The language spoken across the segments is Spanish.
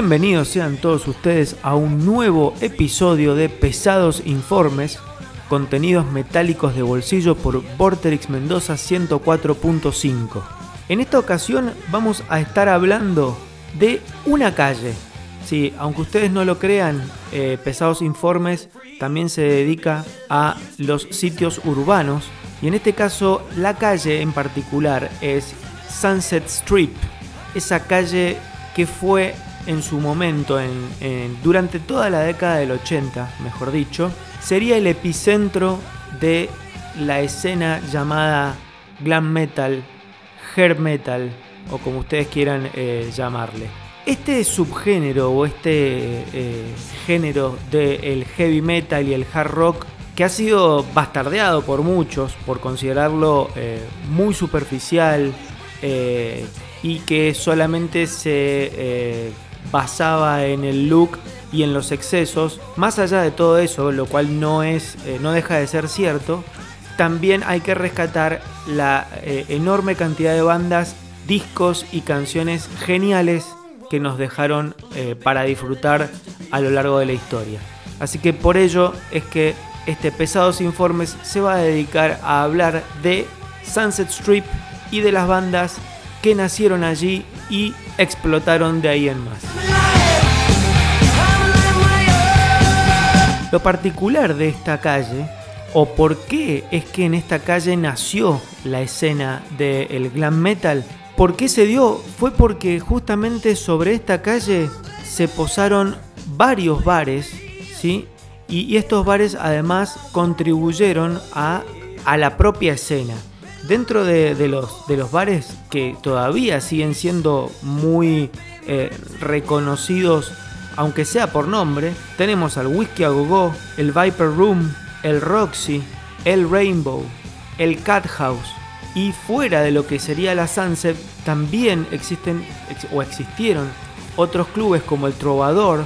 Bienvenidos sean todos ustedes a un nuevo episodio de Pesados Informes, contenidos metálicos de bolsillo por Vorterix Mendoza 104.5. En esta ocasión vamos a estar hablando de una calle. Sí, aunque ustedes no lo crean, eh, Pesados Informes también se dedica a los sitios urbanos y en este caso la calle en particular es Sunset Strip, esa calle que fue en su momento, durante toda la década del 80, mejor dicho, sería el epicentro de la escena llamada glam metal, hair metal o como ustedes quieran eh, llamarle. Este subgénero o este eh, género del heavy metal y el hard rock que ha sido bastardeado por muchos por considerarlo eh, muy superficial y que solamente se basaba en el look y en los excesos, más allá de todo eso, lo cual no, es, eh, no deja de ser cierto, también hay que rescatar la eh, enorme cantidad de bandas, discos y canciones geniales que nos dejaron eh, para disfrutar a lo largo de la historia. Así que por ello es que este Pesados Informes se va a dedicar a hablar de Sunset Strip y de las bandas que nacieron allí y explotaron de ahí en más. Lo particular de esta calle, o por qué es que en esta calle nació la escena del glam metal, por qué se dio, fue porque justamente sobre esta calle se posaron varios bares, ¿sí? Y, estos bares además contribuyeron a, a la propia escena. Dentro de, los, de los bares que todavía siguen siendo muy eh, reconocidos, aunque sea por nombre, tenemos al Whiskey a Go el Viper Room, el Roxy, el Rainbow, el Cat House. Y fuera de lo que sería la Sunset, también existen o existieron otros clubes como el Trovador,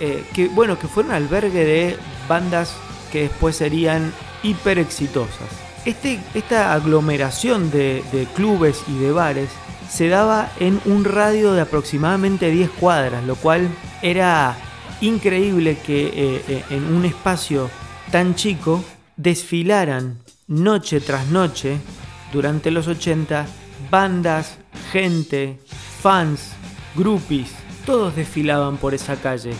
eh, que bueno, que fueron albergue de bandas que después serían hiper exitosas. Este, esta aglomeración de, clubes y de bares se daba en un radio de aproximadamente 10 cuadras, lo cual era increíble que eh, eh, en un espacio tan chico desfilaran noche tras noche durante los 80 bandas, gente, fans, groupies, todos desfilaban por esa calle,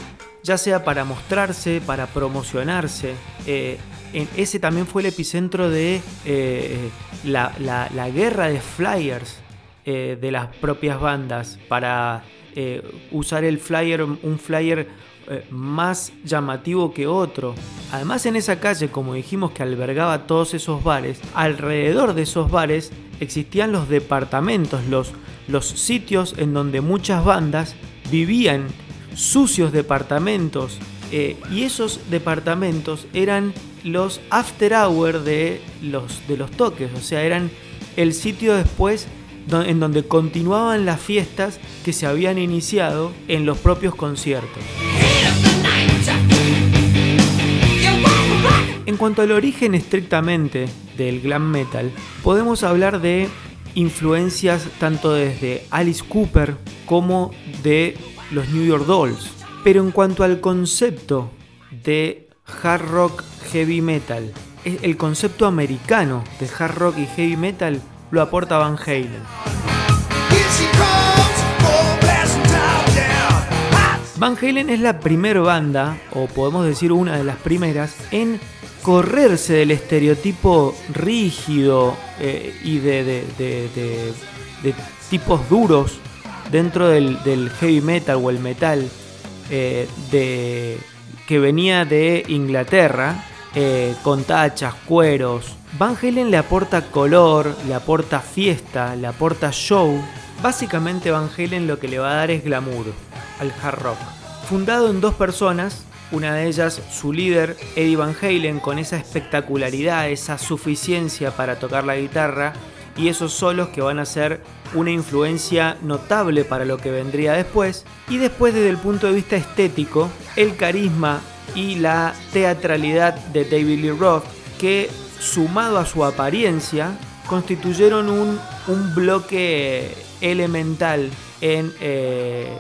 ya sea para mostrarse, para promocionarse. Eh, ese también fue el epicentro de eh, la, guerra de flyers eh, de las propias bandas para eh, usar el flyer, un flyer más llamativo que otro. Además en esa calle, como dijimos que albergaba todos esos bares, alrededor de esos bares existían los departamentos, los, los sitios en donde muchas bandas vivían, sucios departamentos, y esos departamentos eran los after hour de los, de los toques, o sea, eran el sitio después en donde continuaban las fiestas que se habían iniciado en los propios conciertos. En cuanto al origen estrictamente del glam metal, podemos hablar de influencias tanto desde Alice Cooper como de los New York Dolls. Pero en cuanto al concepto de hard rock heavy metal. El concepto americano de hard rock y heavy metal lo aporta Van Halen. Van Halen es la primera banda, o podemos decir una de las primeras, en correrse del estereotipo rígido eh, y de, tipos duros dentro del, heavy metal o el metal eh, de que venía de Inglaterra, eh, con tachas, cueros. Van Halen le aporta color, le aporta fiesta, le aporta show. Básicamente Van Halen lo que le va a dar es glamour al hard rock. Fundado en dos personas, una de ellas su líder Eddie Van Halen con esa espectacularidad, esa suficiencia para tocar la guitarra y esos solos que van a ser una influencia notable para lo que vendría después. Y después desde el punto de vista estético, el carisma y la teatralidad de David Lee Roth, que sumado a su apariencia, constituyeron un, bloque elemental en, eh,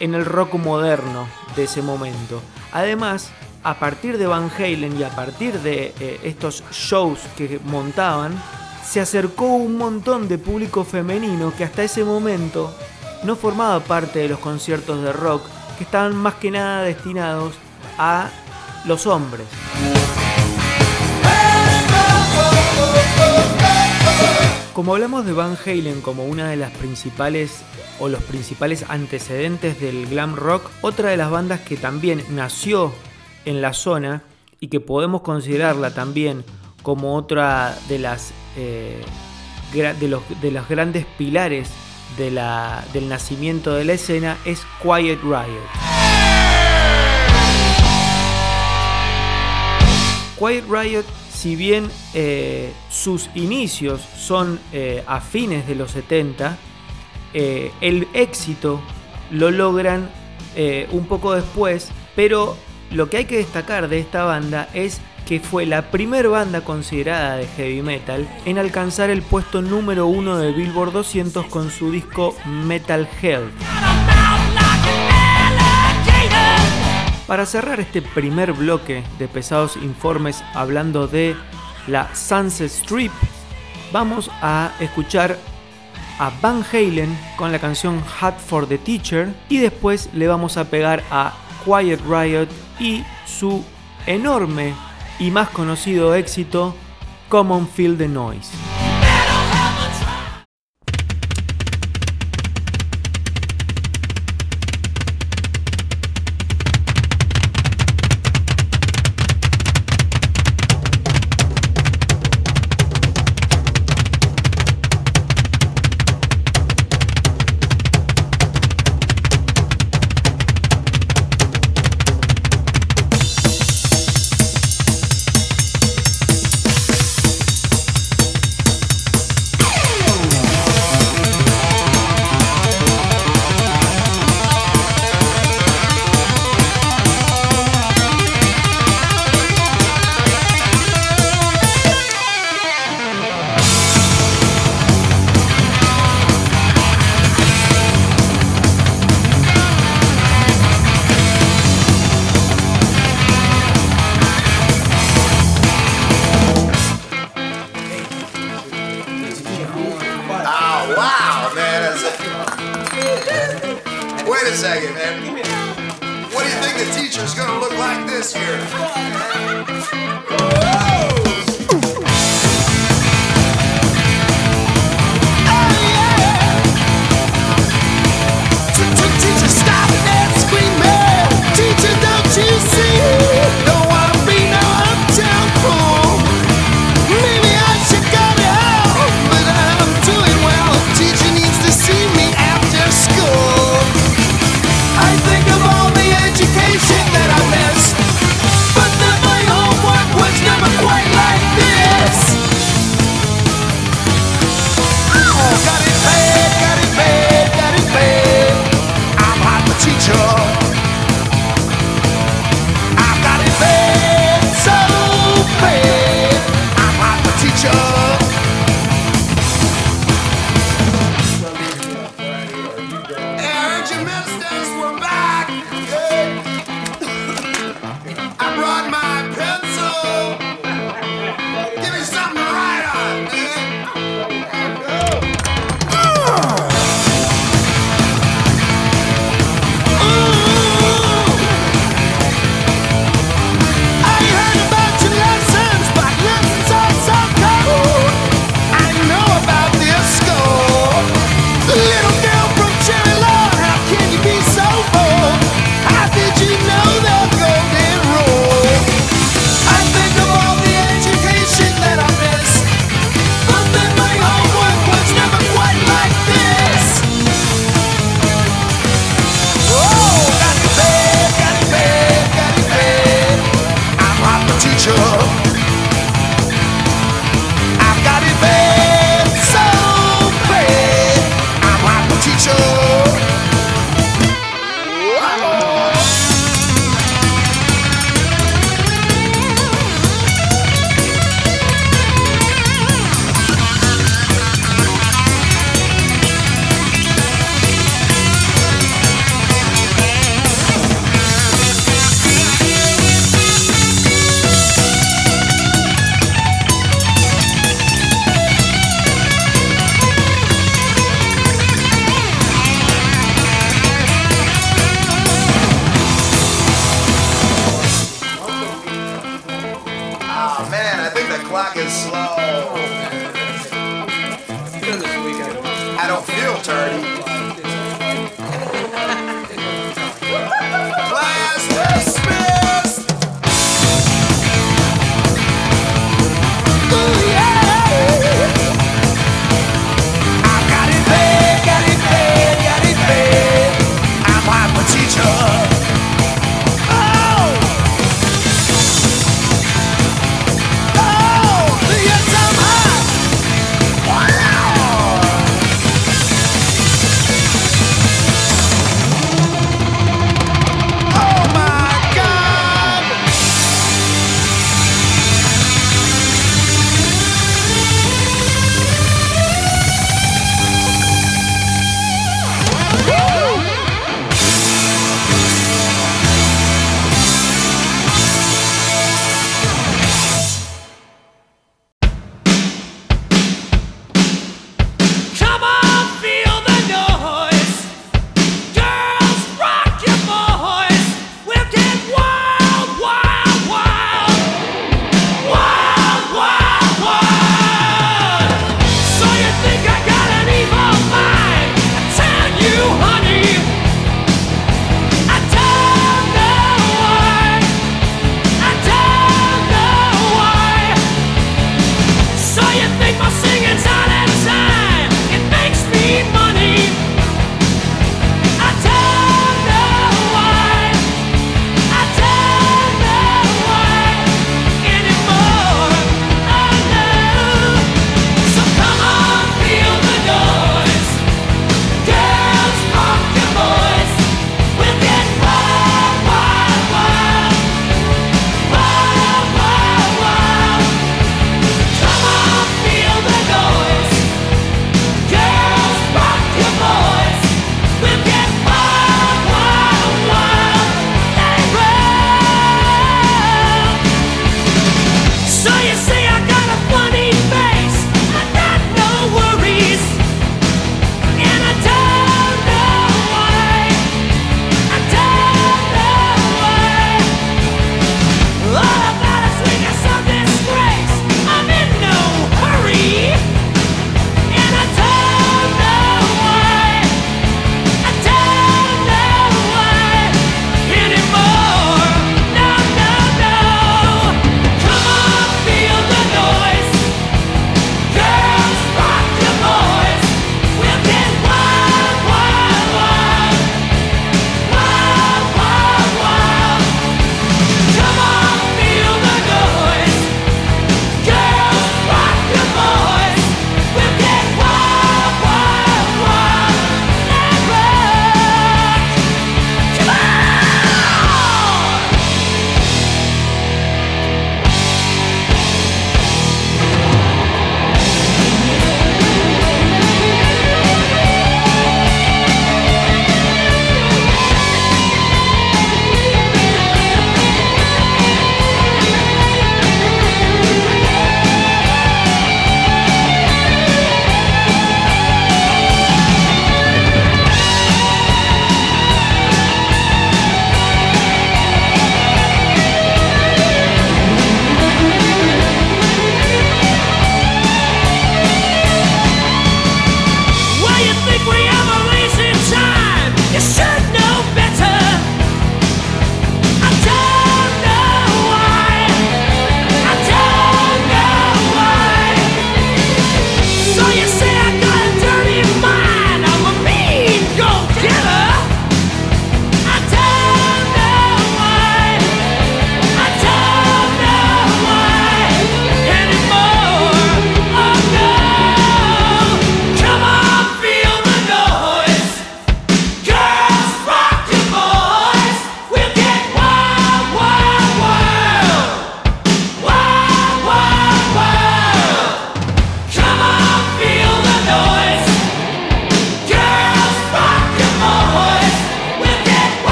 en el rock moderno de ese momento. Además, a partir de Van Halen y a partir de eh, estos shows que montaban, se acercó un montón de público femenino que hasta ese momento no formaba parte de los conciertos de rock, que estaban más que nada destinados a los hombres. Como hablamos de Van Halen como una de las principales o los principales antecedentes del glam rock, otra de las bandas que también nació en la zona y que podemos considerarla también como otra de las eh, de, los, de los grandes pilares del nacimiento de la escena es Quiet Riot. Quiet Riot, si bien eh, sus inicios son eh, a fines de los 70, eh, el éxito lo logran un poco después, pero lo que hay que destacar de esta banda es que fue la primera banda considerada de heavy metal en alcanzar el puesto número uno de Billboard 200 con su disco Metal Health. Para cerrar este primer bloque de pesados informes hablando de la Sunset Strip, vamos a escuchar a Van Halen con la canción Hat for the Teacher y después le vamos a pegar a Quiet Riot y su enorme y más conocido éxito, Common Feel the Noise.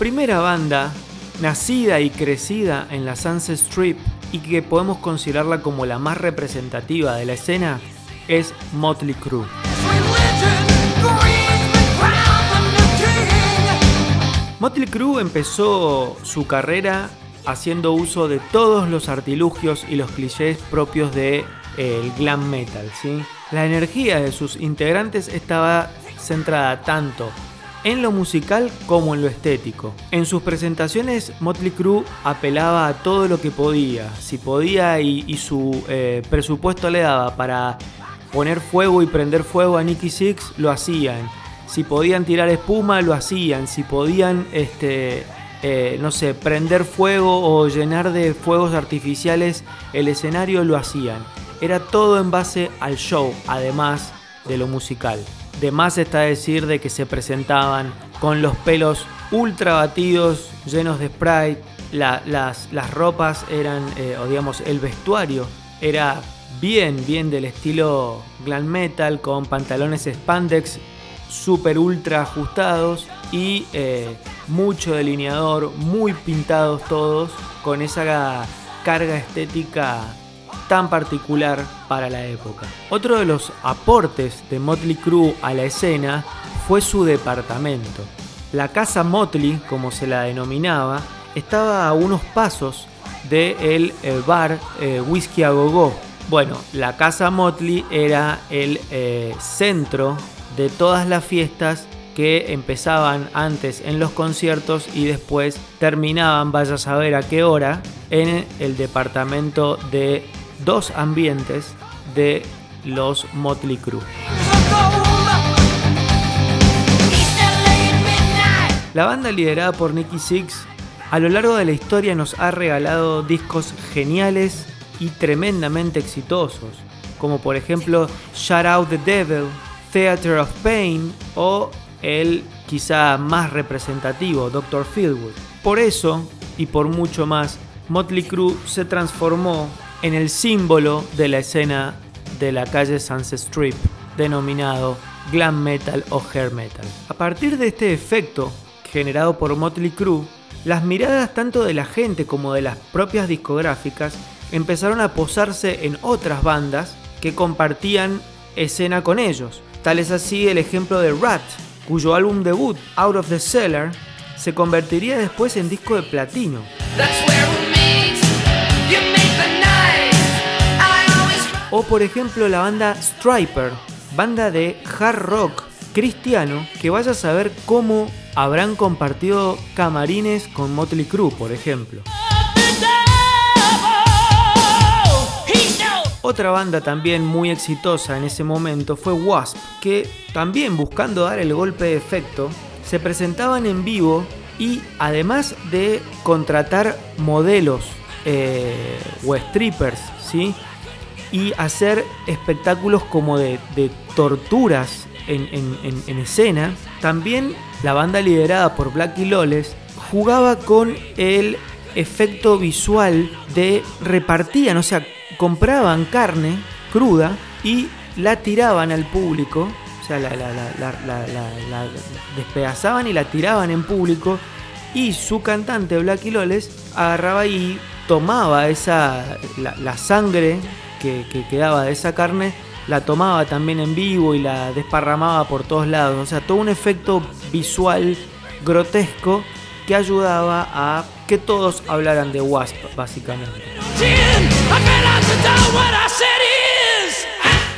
Primera banda, nacida y crecida en la Sunset Strip y que podemos considerarla como la más representativa de la escena, es Motley Crue. Motley Crue empezó su carrera haciendo uso de todos los artilugios y los clichés propios del de, glam metal. La energía de sus integrantes estaba centrada tanto en lo musical como en lo estético. En sus presentaciones, Motley Crue apelaba a todo lo que podía. Si podía y, su eh, presupuesto le daba para poner fuego y prender fuego a Nicky Six, lo hacían. Si podían tirar espuma, lo hacían. Si podían, este, eh, no sé, prender fuego o llenar de fuegos artificiales el escenario, lo hacían. Era todo en base al show, además de lo musical. De más está decir de que se presentaban con los pelos ultra batidos, llenos de spray. las, las, ropas eran, eh, o digamos, el vestuario era bien, bien del estilo glam metal, con pantalones spandex super ultra ajustados y eh, mucho delineador, muy pintados todos, con esa carga estética tan particular para la época. Otro de los aportes de Motley Crue a la escena fue su departamento. La casa Motley, como se la denominaba, estaba a unos pasos del eh, bar eh, Whisky a Go Bueno, la casa Motley era el eh, centro de todas las fiestas que empezaban antes en los conciertos y después terminaban, vaya a saber a qué hora, en el departamento de dos ambientes de los Motley Crue. La banda liderada por Nicky Six a lo largo de la historia nos ha regalado discos geniales y tremendamente exitosos, como por ejemplo Shout Out the Devil, Theater of Pain o el quizá más representativo Dr. Feelgood. Por eso, y por mucho más, Motley Crue se transformó en el símbolo de la escena de la calle Sunset Strip, denominado glam metal o hair metal. A partir de este efecto generado por Motley Crue, las miradas tanto de la gente como de las propias discográficas empezaron a posarse en otras bandas que compartían escena con ellos. Tal es así el ejemplo de Rat, cuyo álbum debut, Out of the Cellar, se convertiría después en disco de platino. O por ejemplo la banda Striper, banda de hard rock cristiano que vaya a saber cómo habrán compartido camarines con Motley Crue, por ejemplo. Otra banda también muy exitosa en ese momento fue Wasp, que también buscando dar el golpe de efecto, se presentaban en vivo y además de contratar modelos eh, o strippers, ¿sí? Y hacer espectáculos como de, torturas en, escena, también la banda liderada por Blackie Loles jugaba con el efecto visual de repartían, o sea, compraban carne cruda y la tiraban al público, o sea, la, despedazaban y la tiraban en público y su cantante Blackie Loles agarraba y tomaba esa la, sangre que, quedaba de esa carne la tomaba también en vivo y la desparramaba por todos lados. O sea, todo un efecto visual grotesco que ayudaba a que todos hablaran de Wasp, básicamente.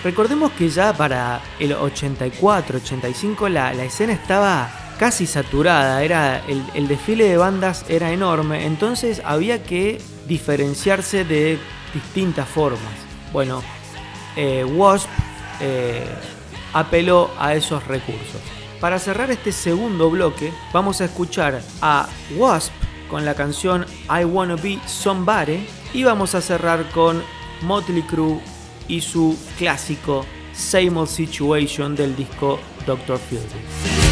Recordemos que ya para el 84, 85 la, escena estaba casi saturada, era el desfile de bandas era enorme, entonces había que diferenciarse de distintas formas. Bueno, eh, Wasp eh, apeló a esos recursos. Para cerrar este segundo bloque, vamos a escuchar a Wasp con la canción I Wanna Be Somebody y vamos a cerrar con Motley Crue y su clásico Same Old Situation del disco Dr. Field.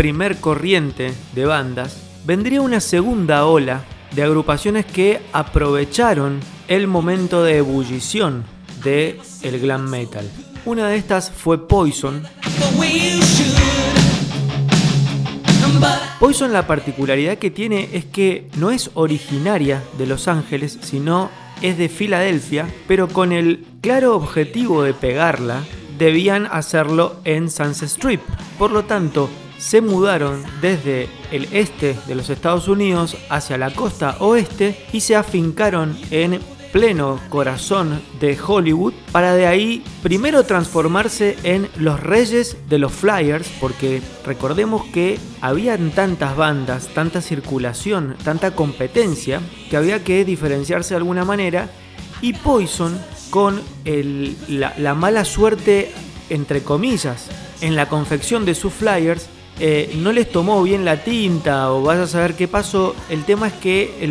Primer corriente de bandas, vendría una segunda ola de agrupaciones que aprovecharon el momento de ebullición de el glam metal. Una de estas fue Poison. Poison la particularidad que tiene es que no es originaria de Los Ángeles, sino es de Filadelfia, pero con el claro objetivo de pegarla, debían hacerlo en Sunset Strip. Por lo tanto, se mudaron desde el este de los Estados Unidos hacia la costa oeste y se afincaron en pleno corazón de Hollywood para de ahí primero transformarse en los reyes de los flyers porque recordemos que habían tantas bandas, tanta circulación, tanta competencia que había que diferenciarse de alguna manera y Poison con la, la mala suerte entre comillas en la confección de sus flyers eh, no les tomó bien la tinta o vas a saber qué pasó. El tema es que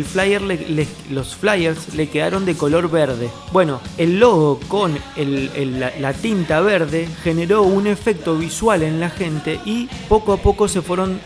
los flyers le quedaron de color verde. Bueno, el logo con la, tinta verde generó un efecto visual en la gente y poco a poco se fueron,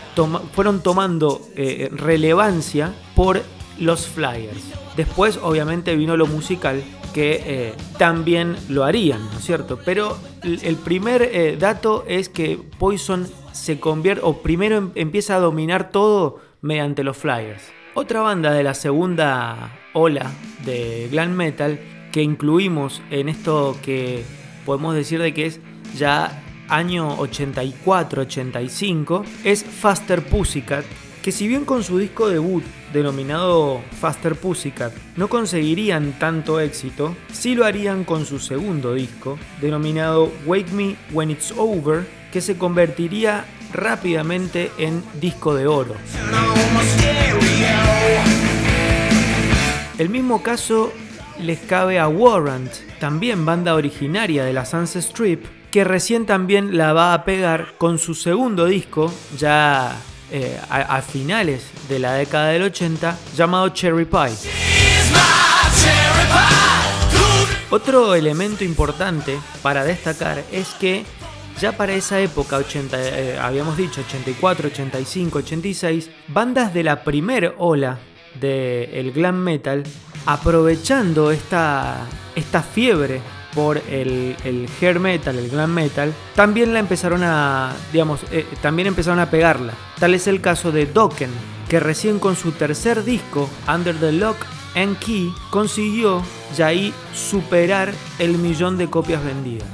fueron tomando eh, relevancia por los flyers. Después, obviamente, vino lo musical, que eh, también lo harían, ¿no es cierto? Pero el primer dato es que Poison se convierte, o primero em, empieza a dominar todo mediante los flyers. Otra banda de la segunda ola de glam metal que incluimos en esto que podemos decir de que es ya año 84-85 es Faster Pussycat, que si bien con su disco debut denominado Faster Pussycat no conseguirían tanto éxito, sí lo harían con su segundo disco denominado Wake Me When It's Over, que se convertiría rápidamente en disco de oro. El mismo caso les cabe a Warrant, también banda originaria de la Sunset Strip, que recién también la va a pegar con su segundo disco, ya eh, a, a, finales de la década del 80, llamado Cherry Pie. Otro elemento importante para destacar es que ya para esa época, 80, eh, habíamos dicho 84, 85, 86, bandas de la primer ola del glam metal, aprovechando esta, esta fiebre por el, el, hair metal, el glam metal, también la empezaron a, digamos, eh, también empezaron a pegarla. Tal es el caso de Dokken, que recién con su tercer disco, Under the Lock and Key, consiguió ya ahí superar el millón de copias vendidas.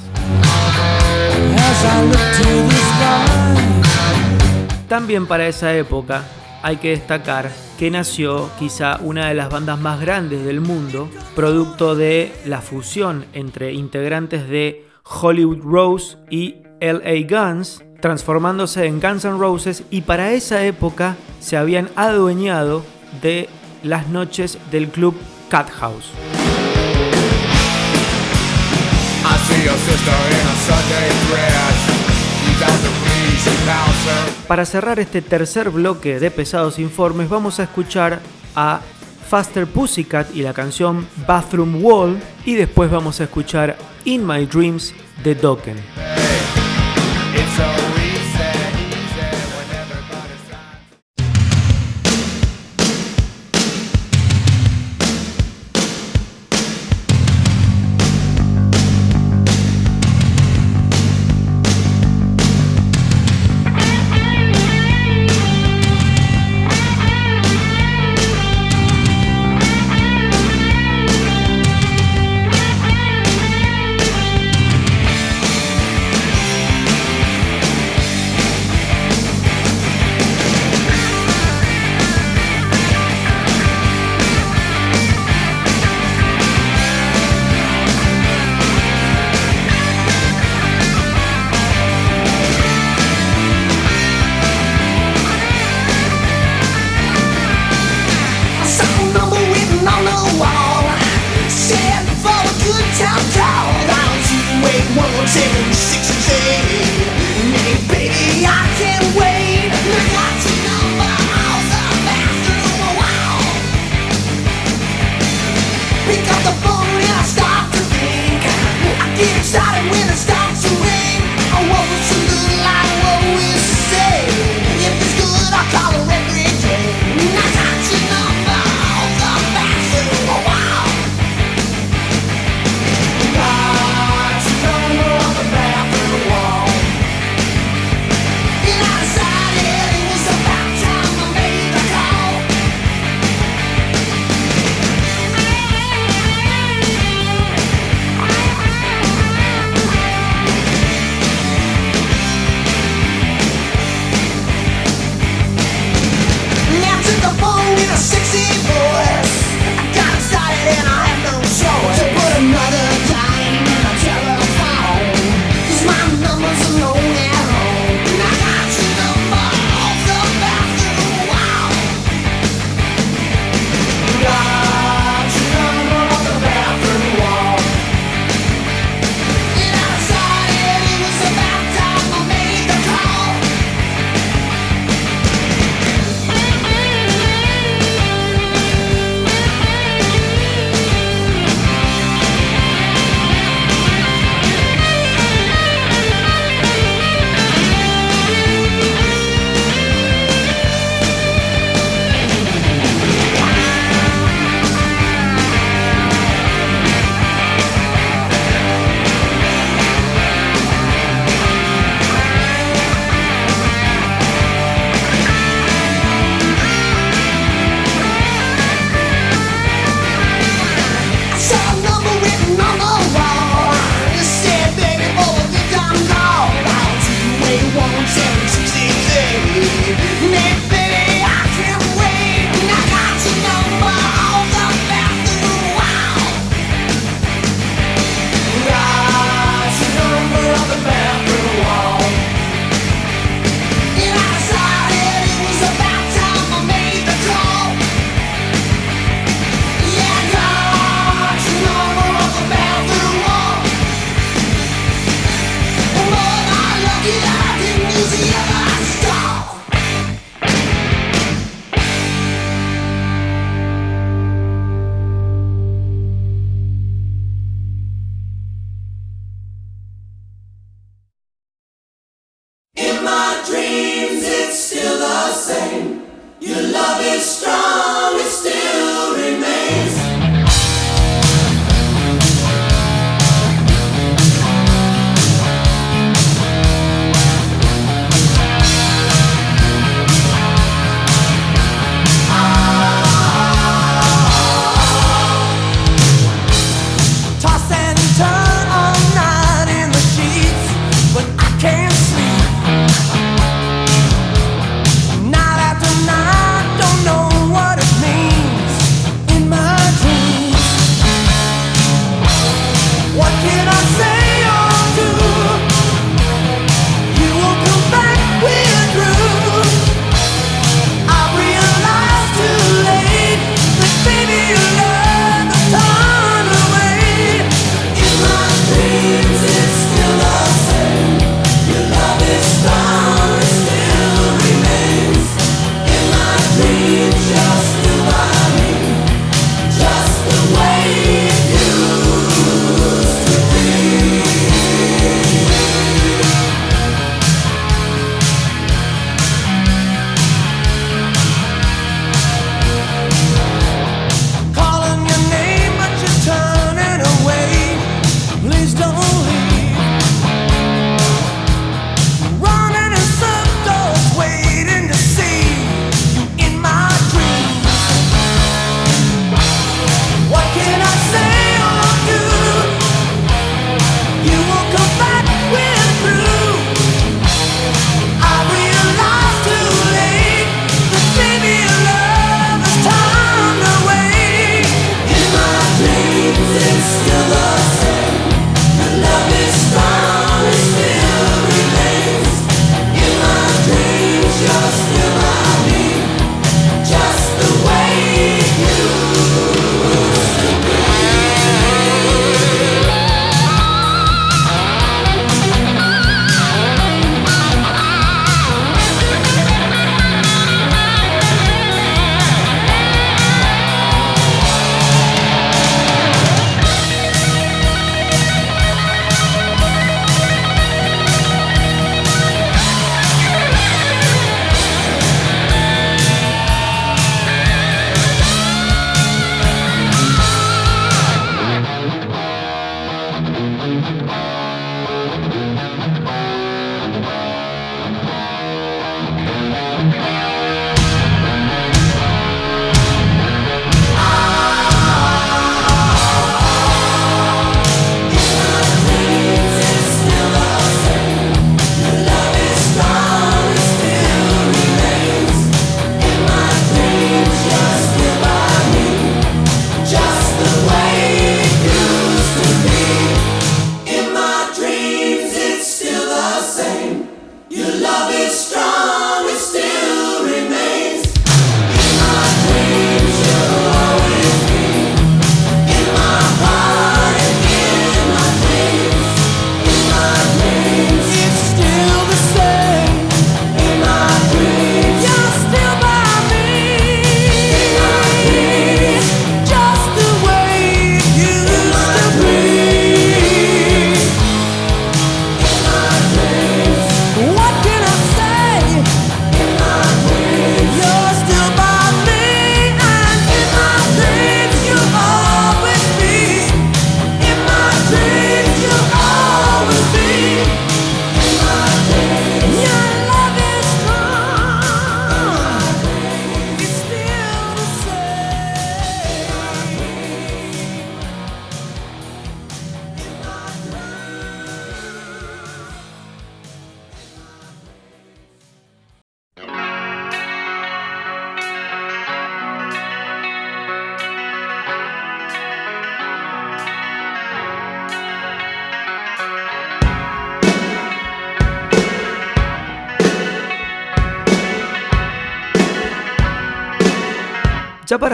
También para esa época hay que destacar que nació quizá una de las bandas más grandes del mundo, producto de la fusión entre integrantes de Hollywood Rose y LA Guns, transformándose en Guns N' Roses y para esa época se habían adueñado de las noches del club Cat House. Para cerrar este tercer bloque de pesados informes vamos a escuchar a Faster Pussycat y la canción Bathroom Wall y después vamos a escuchar In My Dreams de Dokken. When it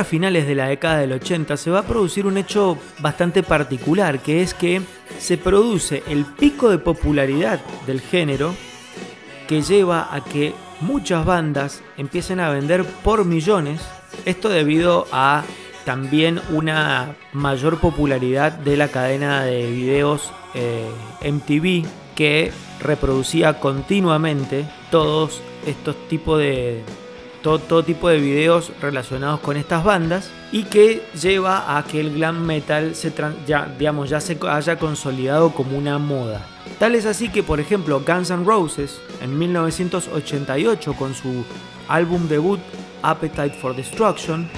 finales de la década del 80 se va a producir un hecho bastante particular, que es que se produce el pico de popularidad del género que lleva a que muchas bandas empiecen a vender por millones, esto debido a también una mayor popularidad de la cadena de videos eh, MTV que reproducía continuamente todos estos tipos de, todo, tipo de videos relacionados con estas bandas y que lleva a que el glam metal se, ya, digamos, ya se haya consolidado como una moda. Tal es así que, por ejemplo, Guns N' Roses en 1988 con su álbum debut Appetite for Destruction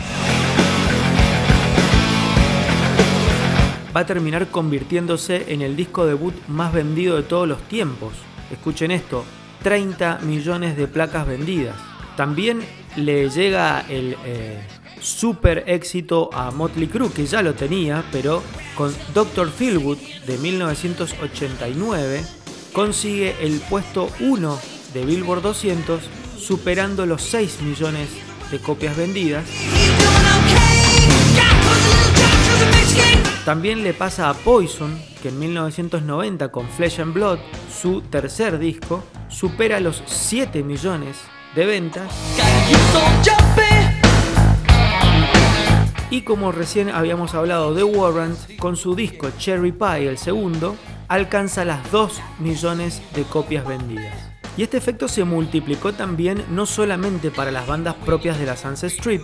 va a terminar convirtiéndose en el disco debut más vendido de todos los tiempos. Escuchen esto, 30 millones de placas vendidas. También le llega el eh, super éxito a Motley Crue, que ya lo tenía, pero con Dr. Philwood de 1989 consigue el puesto 1 de Billboard 200, superando los 6 millones de copias vendidas. También le pasa a Poison, que en 1990 con Flesh and Blood, su tercer disco, supera los 7 millones de ventas. Y como recién habíamos hablado de Warrant, con su disco Cherry Pie, el segundo, alcanza las 2 millones de copias vendidas. Y este efecto se multiplicó también no solamente para las bandas propias de la Sunset Strip,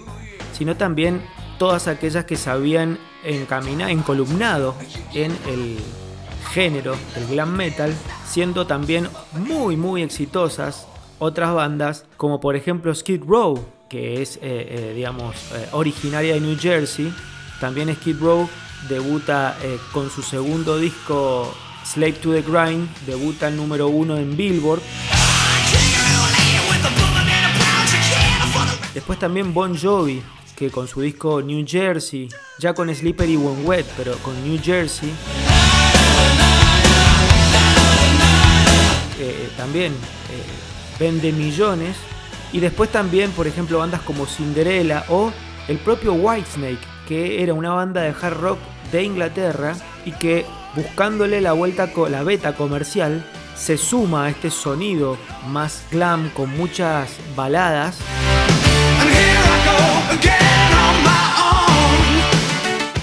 sino también todas aquellas que se habían encaminado, encolumnado en el género del glam metal, siendo también muy muy exitosas otras bandas, como por ejemplo Skid Row, que es, eh, eh, digamos, eh, originaria de New Jersey. También Skid Row debuta con su segundo disco Slave to the Grind, debuta el número uno en Billboard. Después también Bon Jovi, que con su disco New Jersey, ya con Slippery When Wet, pero con New Jersey, también vende millones. Y después también, por ejemplo, bandas como Cinderella o el propio Whitesnake, que era una banda de hard rock de Inglaterra y que buscándole la vuelta con la beta comercial se suma a este sonido más glam con muchas baladas.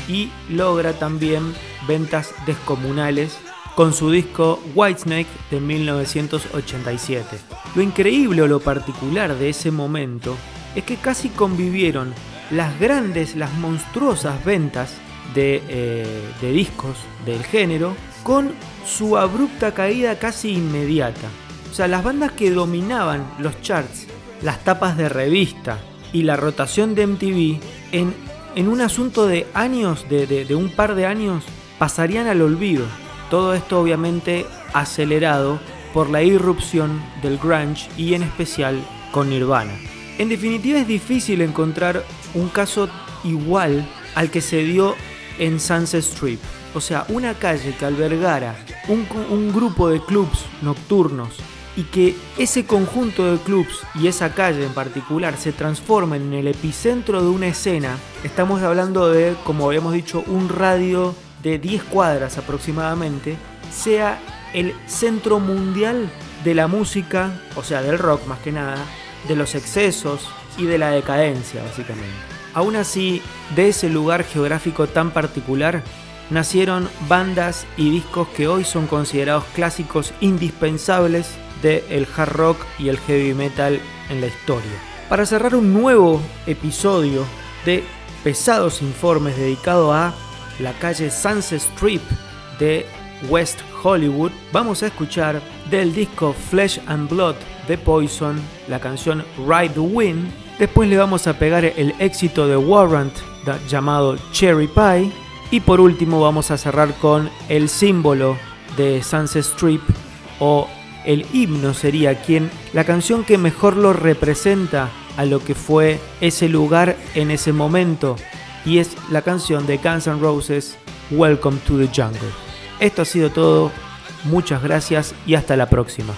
Y logra también ventas descomunales con su disco Whitesnake de 1987. Lo increíble o lo particular de ese momento es que casi convivieron las grandes, las monstruosas ventas de, eh, de discos del género con su abrupta caída casi inmediata. O sea, las bandas que dominaban los charts, las tapas de revista y la rotación de MTV, en, un asunto de años, de un par de años, pasarían al olvido. Todo esto obviamente acelerado por la irrupción del grunge y en especial con Nirvana. En definitiva es difícil encontrar un caso igual al que se dio en Sunset Strip. O sea, una calle que albergara un, grupo de clubs nocturnos y que ese conjunto de clubs y esa calle en particular se transformen en el epicentro de una escena, estamos hablando de, como habíamos dicho, un radio de 10 cuadras aproximadamente, sea el centro mundial de la música, o sea, del rock más que nada, de los excesos y de la decadencia, básicamente. Aún así, de ese lugar geográfico tan particular, nacieron bandas y discos que hoy son considerados clásicos indispensables del hard rock y el heavy metal en la historia. Para cerrar un nuevo episodio de Pesados Informes dedicado a la calle Sunset Strip de West Hollywood, vamos a escuchar del disco Flesh and Blood de Poison la canción Ride the Wind. Después le vamos a pegar el éxito de Warrant llamado Cherry Pie. Y por último vamos a cerrar con el símbolo de Sunset Strip o el himno sería quien la canción que mejor lo representa a lo que fue ese lugar en ese momento y es la canción de Guns N' Roses Welcome to the Jungle. Esto ha sido todo, muchas gracias y hasta la próxima.